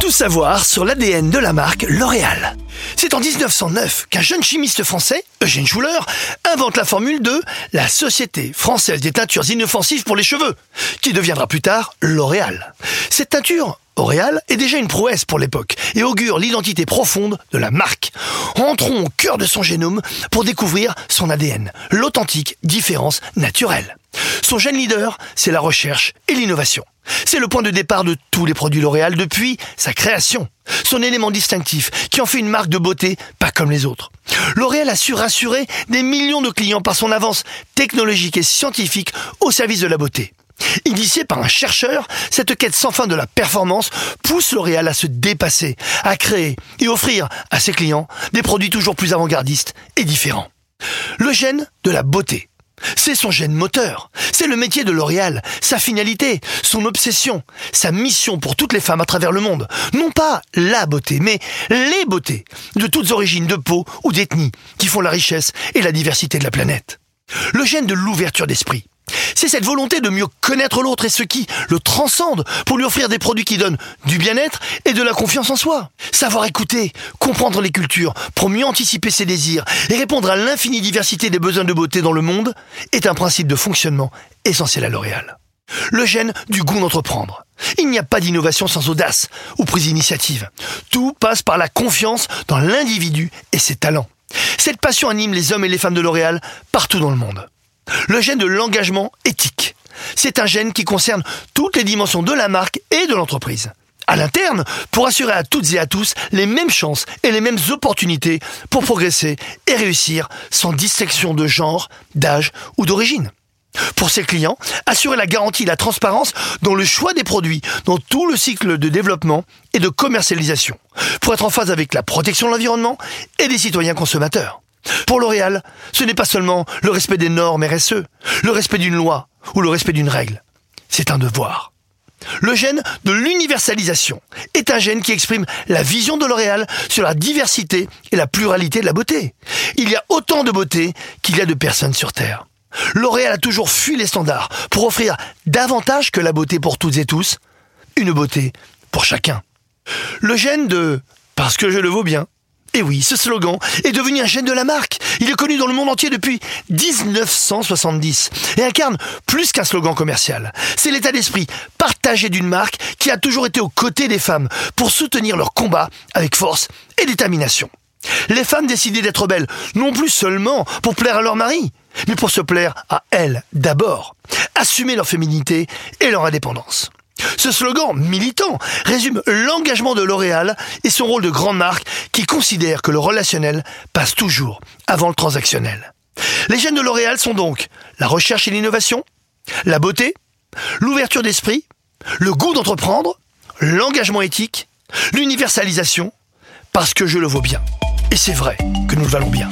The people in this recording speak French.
Tout savoir sur l'ADN de la marque L'Oréal. C'est en 1909 qu'un jeune chimiste français, Eugène Schuller, invente la formule de la Société française des teintures inoffensives pour les cheveux, qui deviendra plus tard L'Oréal. Cette teinture L'Oréal est déjà une prouesse pour l'époque et augure l'identité profonde de la marque. Entrons au cœur de son génome pour découvrir son ADN, l'authentique différence naturelle. Son gène leader, c'est la recherche et l'innovation. C'est le point de départ de tous les produits L'Oréal depuis sa création. Son élément distinctif qui en fait une marque de beauté pas comme les autres. L'Oréal a su rassurer des millions de clients par son avance technologique et scientifique au service de la beauté. Initiée par un chercheur, cette quête sans fin de la performance pousse L'Oréal à se dépasser, à créer et offrir à ses clients des produits toujours plus avant-gardistes et différents. Le gène de la beauté. C'est son gène moteur. C'est le métier de L'Oréal, sa finalité, son obsession, sa mission pour toutes les femmes à travers le monde. Non pas la beauté, mais les beautés, de toutes origines de peau ou d'ethnie, qui font la richesse et la diversité de la planète. Le gène de l'ouverture d'esprit. C'est cette volonté de mieux connaître l'autre et ce qui le transcende pour lui offrir des produits qui donnent du bien-être et de la confiance en soi. Savoir écouter, comprendre les cultures pour mieux anticiper ses désirs et répondre à l'infinie diversité des besoins de beauté dans le monde est un principe de fonctionnement essentiel à L'Oréal. Le gène du goût d'entreprendre. Il n'y a pas d'innovation sans audace ou prise d'initiative. Tout passe par la confiance dans l'individu et ses talents. Cette passion anime les hommes et les femmes de L'Oréal partout dans le monde. Le gène de l'engagement éthique. C'est un gène qui concerne toutes les dimensions de la marque et de l'entreprise. À l'interne, pour assurer à toutes et à tous les mêmes chances et les mêmes opportunités pour progresser et réussir sans distinction de genre, d'âge ou d'origine. Pour ses clients, assurer la garantie et la transparence dans le choix des produits, dans tout le cycle de développement et de commercialisation, pour être en phase avec la protection de l'environnement et des citoyens consommateurs. Pour L'Oréal, ce n'est pas seulement le respect des normes RSE, le respect d'une loi ou le respect d'une règle. C'est un devoir. Le gène de l'universalisation est un gène qui exprime la vision de L'Oréal sur la diversité et la pluralité de la beauté. Il y a autant de beauté qu'il y a de personnes sur Terre. L'Oréal a toujours fui les standards pour offrir davantage que la beauté pour toutes et tous, une beauté pour chacun. Le gène de parce que je le vaux bien et oui, ce slogan est devenu un gène de la marque. Il est connu dans le monde entier depuis 1970 et incarne plus qu'un slogan commercial. C'est l'état d'esprit partagé d'une marque qui a toujours été aux côtés des femmes pour soutenir leur combat avec force et détermination. Les femmes décidaient d'être belles, non plus seulement pour plaire à leur mari, mais pour se plaire à elles d'abord, assumer leur féminité et leur indépendance. Ce slogan militant résume l'engagement de L'Oréal et son rôle de grande marque qui considère que le relationnel passe toujours avant le transactionnel. Les gènes de L'Oréal sont donc la recherche et l'innovation, la beauté, l'ouverture d'esprit, le goût d'entreprendre, l'engagement éthique, l'universalisation, parce que je le vaux bien. Et c'est vrai que nous le valons bien.